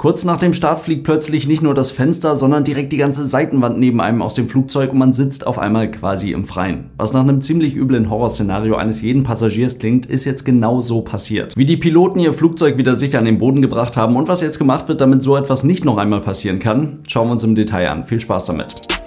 Kurz nach dem Start fliegt plötzlich nicht nur das Fenster, sondern direkt die ganze Seitenwand neben einem aus dem Flugzeug und man sitzt auf einmal quasi im Freien. Was nach einem ziemlich üblen Horrorszenario eines jeden Passagiers klingt, ist jetzt genau so passiert. Wie die Piloten ihr Flugzeug wieder sicher an den Boden gebracht haben und was jetzt gemacht wird, damit so etwas nicht noch einmal passieren kann, schauen wir uns im Detail an. Viel Spaß damit.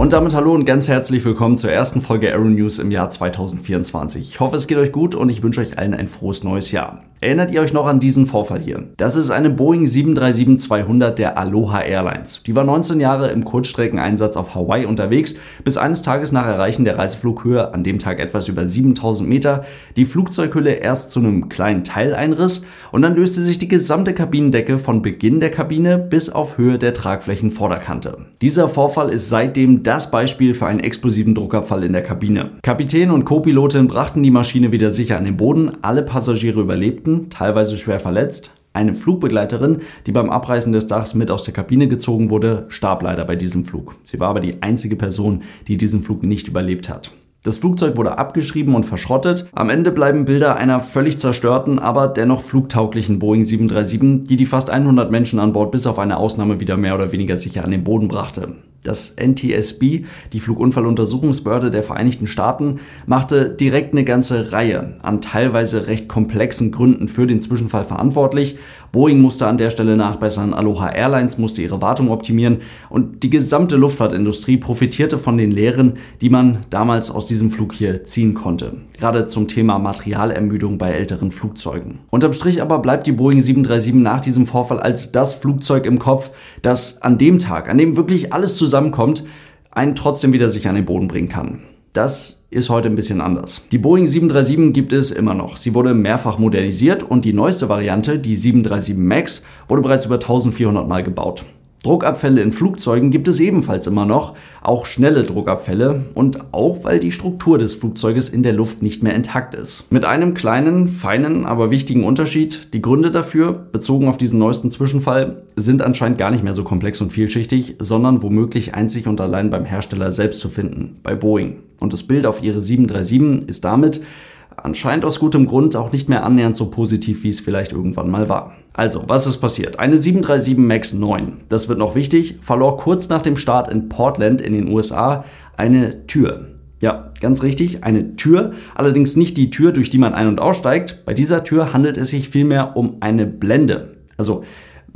Und damit hallo und ganz herzlich willkommen zur ersten Folge Aero News im Jahr 2024. Ich hoffe, es geht euch gut und ich wünsche euch allen ein frohes neues Jahr. Erinnert ihr euch noch an diesen Vorfall hier? Das ist eine Boeing 737-200 der Aloha Airlines. Die war 19 Jahre im Kurzstreckeneinsatz auf Hawaii unterwegs, bis eines Tages nach Erreichen der Reiseflughöhe, an dem Tag etwas über 7000 Meter, die Flugzeughülle erst zu einem kleinen Teil einriss und dann löste sich die gesamte Kabinendecke von Beginn der Kabine bis auf Höhe der Tragflächenvorderkante. Dieser Vorfall ist seitdem das Beispiel für einen explosiven Druckabfall in der Kabine. Kapitän und Co-Pilotin brachten die Maschine wieder sicher an den Boden, alle Passagiere überlebten teilweise schwer verletzt. Eine Flugbegleiterin, die beim Abreißen des Dachs mit aus der Kabine gezogen wurde, starb leider bei diesem Flug. Sie war aber die einzige Person, die diesen Flug nicht überlebt hat. Das Flugzeug wurde abgeschrieben und verschrottet. Am Ende bleiben Bilder einer völlig zerstörten, aber dennoch flugtauglichen Boeing 737, die die fast 100 Menschen an Bord bis auf eine Ausnahme wieder mehr oder weniger sicher an den Boden brachte. Das NTSB, die Flugunfalluntersuchungsbehörde der Vereinigten Staaten, machte direkt eine ganze Reihe an teilweise recht komplexen Gründen für den Zwischenfall verantwortlich. Boeing musste an der Stelle nachbessern, Aloha Airlines musste ihre Wartung optimieren und die gesamte Luftfahrtindustrie profitierte von den Lehren, die man damals aus diesem Flug hier ziehen konnte. Gerade zum Thema Materialermüdung bei älteren Flugzeugen. Unterm Strich aber bleibt die Boeing 737 nach diesem Vorfall als das Flugzeug im Kopf, das an dem Tag, an dem wirklich alles zusammen zusammenkommt, einen trotzdem wieder sich an den Boden bringen kann. Das ist heute ein bisschen anders. Die Boeing 737 gibt es immer noch. Sie wurde mehrfach modernisiert und die neueste Variante, die 737 MAX, wurde bereits über 1400 Mal gebaut. Druckabfälle in Flugzeugen gibt es ebenfalls immer noch, auch schnelle Druckabfälle und auch weil die Struktur des Flugzeuges in der Luft nicht mehr intakt ist. Mit einem kleinen, feinen, aber wichtigen Unterschied. Die Gründe dafür, bezogen auf diesen neuesten Zwischenfall, sind anscheinend gar nicht mehr so komplex und vielschichtig, sondern womöglich einzig und allein beim Hersteller selbst zu finden, bei Boeing. Und das Bild auf ihre 737 ist damit anscheinend aus gutem Grund auch nicht mehr annähernd so positiv, wie es vielleicht irgendwann mal war. Also, was ist passiert? Eine 737 MAX 9, das wird noch wichtig, verlor kurz nach dem Start in Portland in den USA eine Tür. Ja, ganz richtig, eine Tür, allerdings nicht die Tür, durch die man ein- und aussteigt. Bei dieser Tür handelt es sich vielmehr um eine Blende. Also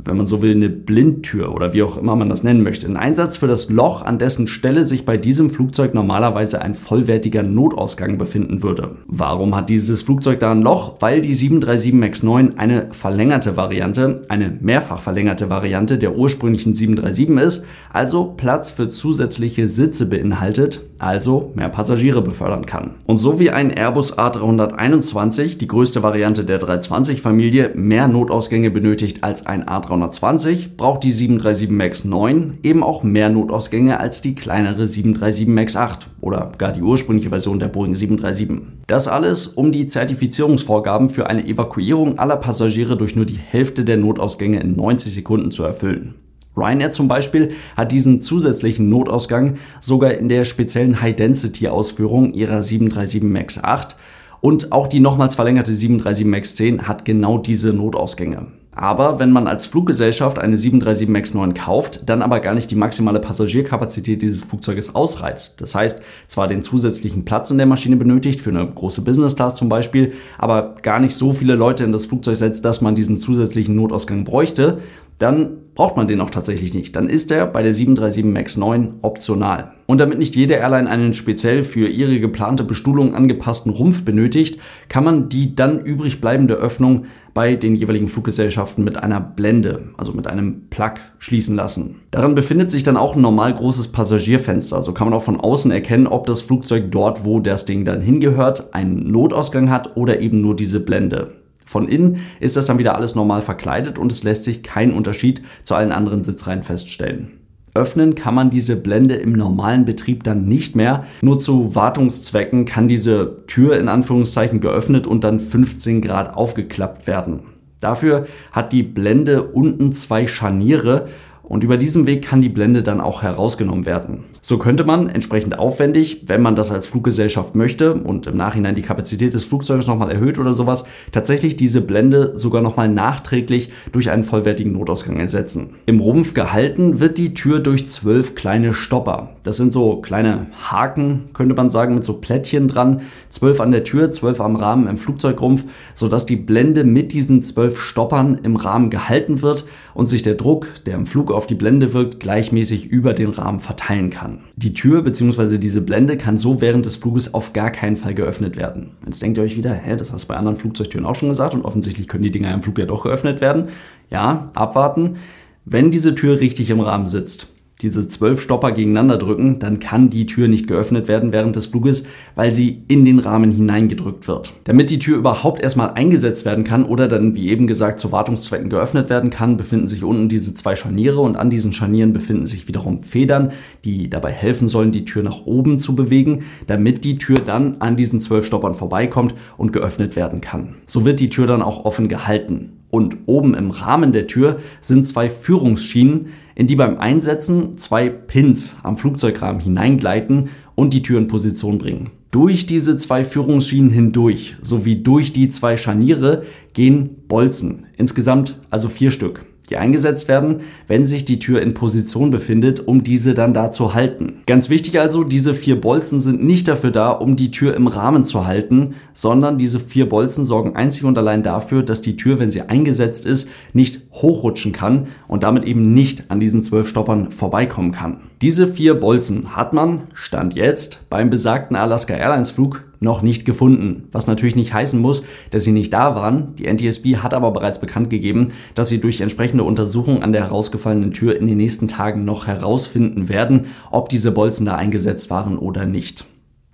wenn man so will, eine Blindtür oder wie auch immer man das nennen möchte. Ein Einsatz für das Loch, an dessen Stelle sich bei diesem Flugzeug normalerweise ein vollwertiger Notausgang befinden würde. Warum hat dieses Flugzeug da ein Loch? Weil die 737 MAX 9 eine verlängerte Variante, eine mehrfach verlängerte Variante der ursprünglichen 737 ist, also Platz für zusätzliche Sitze beinhaltet, also mehr Passagiere befördern kann. Und so wie ein Airbus A321, die größte Variante der 320-Familie, mehr Notausgänge benötigt als ein A320, 320 braucht die 737 MAX 9 eben auch mehr Notausgänge als die kleinere 737 MAX 8 oder gar die ursprüngliche Version der Boeing 737. Das alles, um die Zertifizierungsvorgaben für eine Evakuierung aller Passagiere durch nur die Hälfte der Notausgänge in 90 Sekunden zu erfüllen. Ryanair zum Beispiel hat diesen zusätzlichen Notausgang sogar in der speziellen High-Density-Ausführung ihrer 737 MAX 8 und auch die nochmals verlängerte 737 MAX 10 hat genau diese Notausgänge. Aber wenn man als Fluggesellschaft eine 737 MAX 9 kauft, dann aber gar nicht die maximale Passagierkapazität dieses Flugzeuges ausreizt. Das heißt, zwar den zusätzlichen Platz in der Maschine benötigt, für eine große Business Class zum Beispiel, aber gar nicht so viele Leute in das Flugzeug setzt, dass man diesen zusätzlichen Notausgang bräuchte, dann braucht man den auch tatsächlich nicht. Dann ist er bei der 737 MAX 9 optional. Und damit nicht jede Airline einen speziell für ihre geplante Bestuhlung angepassten Rumpf benötigt, kann man die dann übrig bleibende Öffnung bei den jeweiligen Fluggesellschaften mit einer Blende, also mit einem Plug, schließen lassen. Daran befindet sich dann auch ein normal großes Passagierfenster. So kann man auch von außen erkennen, ob das Flugzeug dort, wo das Ding dann hingehört, einen Notausgang hat oder eben nur diese Blende. Von innen ist das dann wieder alles normal verkleidet und es lässt sich kein Unterschied zu allen anderen Sitzreihen feststellen. Öffnen kann man diese Blende im normalen Betrieb dann nicht mehr. Nur zu Wartungszwecken kann diese Tür in Anführungszeichen geöffnet und dann 15 Grad aufgeklappt werden. Dafür hat die Blende unten zwei Scharniere und über diesen Weg kann die Blende dann auch herausgenommen werden. So könnte man entsprechend aufwendig, wenn man das als Fluggesellschaft möchte und im Nachhinein die Kapazität des Flugzeuges nochmal erhöht oder sowas, tatsächlich diese Blende sogar nochmal nachträglich durch einen vollwertigen Notausgang ersetzen. Im Rumpf gehalten wird die Tür durch zwölf kleine Stopper. Das sind so kleine Haken, könnte man sagen, mit so Plättchen dran. Zwölf an der Tür, zwölf am Rahmen im Flugzeugrumpf, sodass die Blende mit diesen zwölf Stoppern im Rahmen gehalten wird und sich der Druck, der im Flug auf die Blende wirkt, gleichmäßig über den Rahmen verteilen kann. Die Tür bzw. diese Blende kann so während des Fluges auf gar keinen Fall geöffnet werden. Jetzt denkt ihr euch wieder, hä, das hast du bei anderen Flugzeugtüren auch schon gesagt und offensichtlich können die Dinger im Flug ja doch geöffnet werden. Ja, abwarten. Wenn diese Tür richtig im Rahmen sitzt, diese zwölf Stopper gegeneinander drücken, dann kann die Tür nicht geöffnet werden während des Fluges, weil sie in den Rahmen hineingedrückt wird. Damit die Tür überhaupt erstmal eingesetzt werden kann oder dann, wie eben gesagt, zu Wartungszwecken geöffnet werden kann, befinden sich unten diese zwei Scharniere und an diesen Scharnieren befinden sich wiederum Federn, die dabei helfen sollen, die Tür nach oben zu bewegen, damit die Tür dann an diesen zwölf Stoppern vorbeikommt und geöffnet werden kann. So wird die Tür dann auch offen gehalten. Und oben im Rahmen der Tür sind zwei Führungsschienen, in die beim Einsetzen zwei Pins am Flugzeugrahmen hineingleiten und die Tür in Position bringen. Durch diese zwei Führungsschienen hindurch sowie durch die zwei Scharniere gehen Bolzen, insgesamt also vier Stück die eingesetzt werden, wenn sich die Tür in Position befindet, um diese dann da zu halten. Ganz wichtig also, diese vier Bolzen sind nicht dafür da, um die Tür im Rahmen zu halten, sondern diese vier Bolzen sorgen einzig und allein dafür, dass die Tür, wenn sie eingesetzt ist, nicht hochrutschen kann und damit eben nicht an diesen zwölf Stoppern vorbeikommen kann. Diese vier Bolzen hat man, Stand jetzt, beim besagten Alaska Airlines Flug noch nicht gefunden. Was natürlich nicht heißen muss, dass sie nicht da waren. Die NTSB hat aber bereits bekannt gegeben, dass sie durch entsprechende Untersuchungen an der herausgefallenen Tür in den nächsten Tagen noch herausfinden werden, ob diese Bolzen da eingesetzt waren oder nicht.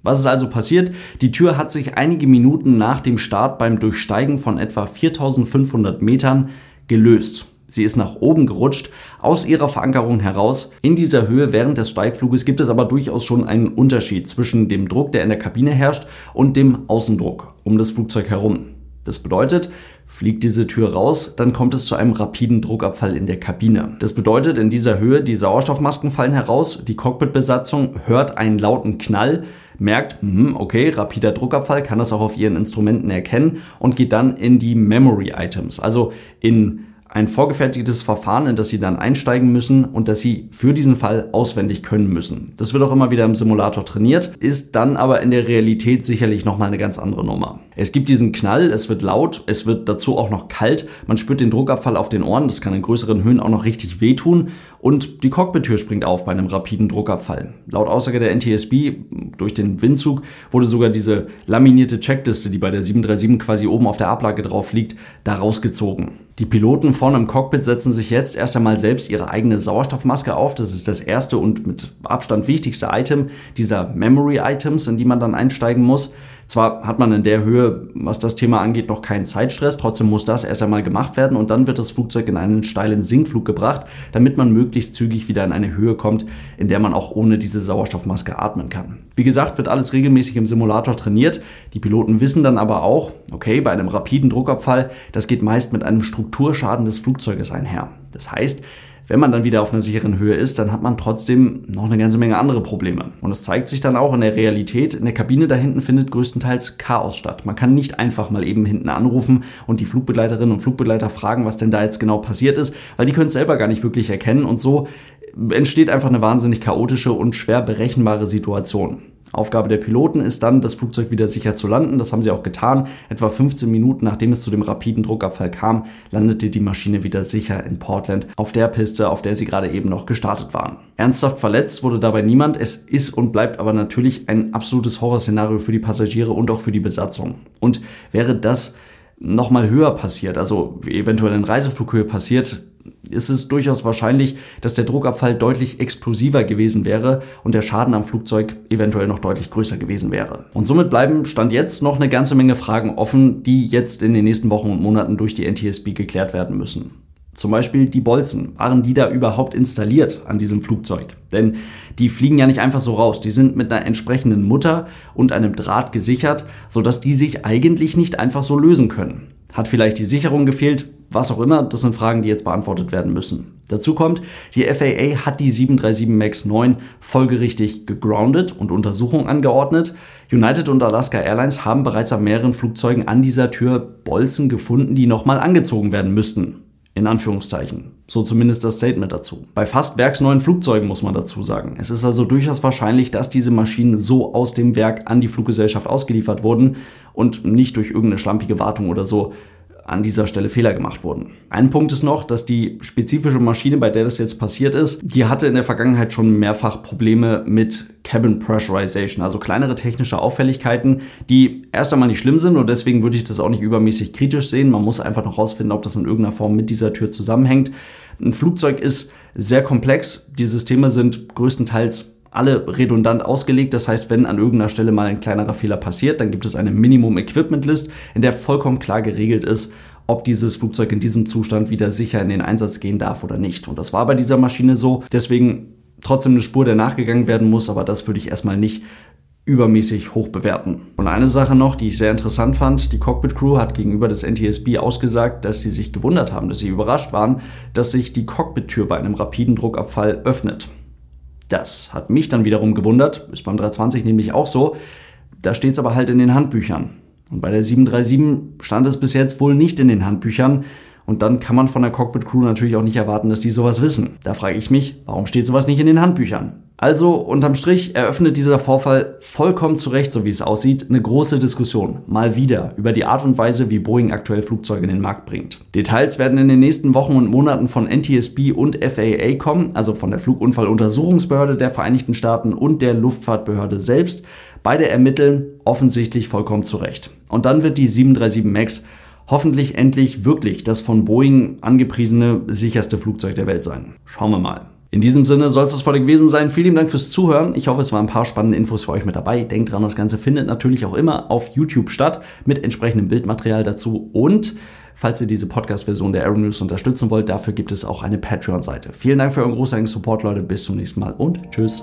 Was ist also passiert? Die Tür hat sich einige Minuten nach dem Start beim Durchsteigen von etwa 4500 Metern gelöst. Sie ist nach oben gerutscht, aus ihrer Verankerung heraus. In dieser Höhe während des Steigfluges gibt es aber durchaus schon einen Unterschied zwischen dem Druck, der in der Kabine herrscht, und dem Außendruck um das Flugzeug herum. Das bedeutet, fliegt diese Tür raus, dann kommt es zu einem rapiden Druckabfall in der Kabine. Das bedeutet, in dieser Höhe, die Sauerstoffmasken fallen heraus, die Cockpitbesatzung hört einen lauten Knall, merkt, hm, okay, rapider Druckabfall, kann das auch auf ihren Instrumenten erkennen und geht dann in die Memory Items, also in ein vorgefertigtes Verfahren, in das Sie dann einsteigen müssen und das Sie für diesen Fall auswendig können müssen. Das wird auch immer wieder im Simulator trainiert, ist dann aber in der Realität sicherlich nochmal eine ganz andere Nummer. Es gibt diesen Knall, es wird laut, es wird dazu auch noch kalt, man spürt den Druckabfall auf den Ohren, das kann in größeren Höhen auch noch richtig wehtun und die Cockpit-Tür springt auf bei einem rapiden Druckabfall. Laut Aussage der NTSB, durch den Windzug, wurde sogar diese laminierte Checkliste, die bei der 737 quasi oben auf der Ablage drauf liegt, da rausgezogen. Die Piloten vorne im Cockpit setzen sich jetzt erst einmal selbst ihre eigene Sauerstoffmaske auf. Das ist das erste und mit Abstand wichtigste Item dieser Memory Items, in die man dann einsteigen muss. Zwar hat man in der Höhe, was das Thema angeht, noch keinen Zeitstress, trotzdem muss das erst einmal gemacht werden und dann wird das Flugzeug in einen steilen Sinkflug gebracht, damit man möglichst zügig wieder in eine Höhe kommt, in der man auch ohne diese Sauerstoffmaske atmen kann. Wie gesagt, wird alles regelmäßig im Simulator trainiert. Die Piloten wissen dann aber auch, okay, bei einem rapiden Druckabfall, das geht meist mit einem Strukturschaden des Flugzeuges einher. Das heißt, wenn man dann wieder auf einer sicheren Höhe ist, dann hat man trotzdem noch eine ganze Menge andere Probleme. Und es zeigt sich dann auch in der Realität. In der Kabine da hinten findet größtenteils Chaos statt. Man kann nicht einfach mal eben hinten anrufen und die Flugbegleiterinnen und Flugbegleiter fragen, was denn da jetzt genau passiert ist, weil die können es selber gar nicht wirklich erkennen. Und so entsteht einfach eine wahnsinnig chaotische und schwer berechenbare Situation. Aufgabe der Piloten ist dann, das Flugzeug wieder sicher zu landen. Das haben sie auch getan. Etwa 15 Minuten nachdem es zu dem rapiden Druckabfall kam, landete die Maschine wieder sicher in Portland auf der Piste, auf der sie gerade eben noch gestartet waren. Ernsthaft verletzt wurde dabei niemand. Es ist und bleibt aber natürlich ein absolutes Horrorszenario für die Passagiere und auch für die Besatzung. Und wäre das nochmal höher passiert, also eventuell in Reiseflughöhe passiert, ist es durchaus wahrscheinlich, dass der Druckabfall deutlich explosiver gewesen wäre und der Schaden am Flugzeug eventuell noch deutlich größer gewesen wäre. Und somit bleiben Stand jetzt noch eine ganze Menge Fragen offen, die jetzt in den nächsten Wochen und Monaten durch die NTSB geklärt werden müssen. Zum Beispiel die Bolzen. Waren die da überhaupt installiert an diesem Flugzeug? Denn die fliegen ja nicht einfach so raus. Die sind mit einer entsprechenden Mutter und einem Draht gesichert, sodass die sich eigentlich nicht einfach so lösen können. Hat vielleicht die Sicherung gefehlt? was auch immer, das sind Fragen, die jetzt beantwortet werden müssen. Dazu kommt, die FAA hat die 737 MAX 9 folgerichtig gegroundet und Untersuchungen angeordnet. United und Alaska Airlines haben bereits an mehreren Flugzeugen an dieser Tür Bolzen gefunden, die nochmal angezogen werden müssten. In Anführungszeichen. So zumindest das Statement dazu. Bei fast werksneuen Flugzeugen muss man dazu sagen. Es ist also durchaus wahrscheinlich, dass diese Maschinen so aus dem Werk an die Fluggesellschaft ausgeliefert wurden und nicht durch irgendeine schlampige Wartung oder so an dieser Stelle Fehler gemacht wurden. Ein Punkt ist noch, dass die spezifische Maschine, bei der das jetzt passiert ist, die hatte in der Vergangenheit schon mehrfach Probleme mit Cabin Pressurization, also kleinere technische Auffälligkeiten, die erst einmal nicht schlimm sind und deswegen würde ich das auch nicht übermäßig kritisch sehen. Man muss einfach noch herausfinden, ob das in irgendeiner Form mit dieser Tür zusammenhängt. Ein Flugzeug ist sehr komplex. Die Systeme sind größtenteils alle redundant ausgelegt. Das heißt, wenn an irgendeiner Stelle mal ein kleinerer Fehler passiert, dann gibt es eine Minimum Equipment List, in der vollkommen klar geregelt ist, ob dieses Flugzeug in diesem Zustand wieder sicher in den Einsatz gehen darf oder nicht. Und das war bei dieser Maschine so. Deswegen trotzdem eine Spur, der nachgegangen werden muss, aber das würde ich erstmal nicht übermäßig hoch bewerten. Und eine Sache noch, die ich sehr interessant fand, die Cockpit Crew hat gegenüber des NTSB ausgesagt, dass sie sich gewundert haben, dass sie überrascht waren, dass sich die Cockpit-Tür bei einem rapiden Druckabfall öffnet. Das hat mich dann wiederum gewundert, ist beim 320 nämlich auch so. Da steht es aber halt in den Handbüchern. Und bei der 737 stand es bis jetzt wohl nicht in den Handbüchern. Und dann kann man von der Cockpit Crew natürlich auch nicht erwarten, dass die sowas wissen. Da frage ich mich, warum steht sowas nicht in den Handbüchern? Also unterm Strich eröffnet dieser Vorfall vollkommen zu Recht, so wie es aussieht, eine große Diskussion. Mal wieder über die Art und Weise, wie Boeing aktuell Flugzeuge in den Markt bringt. Details werden in den nächsten Wochen und Monaten von NTSB und FAA kommen, also von der Flugunfalluntersuchungsbehörde der Vereinigten Staaten und der Luftfahrtbehörde selbst. Beide ermitteln offensichtlich vollkommen zu Recht. Und dann wird die 737 MAX hoffentlich endlich wirklich das von Boeing angepriesene sicherste Flugzeug der Welt sein. Schauen wir mal. In diesem Sinne soll es das voll gewesen sein. Vielen Dank fürs Zuhören. Ich hoffe, es waren ein paar spannende Infos für euch mit dabei. Denkt dran, das Ganze findet natürlich auch immer auf YouTube statt mit entsprechendem Bildmaterial dazu. Und falls ihr diese Podcast-Version der Aero News unterstützen wollt, dafür gibt es auch eine Patreon-Seite. Vielen Dank für euren großartigen Support, Leute. Bis zum nächsten Mal und tschüss.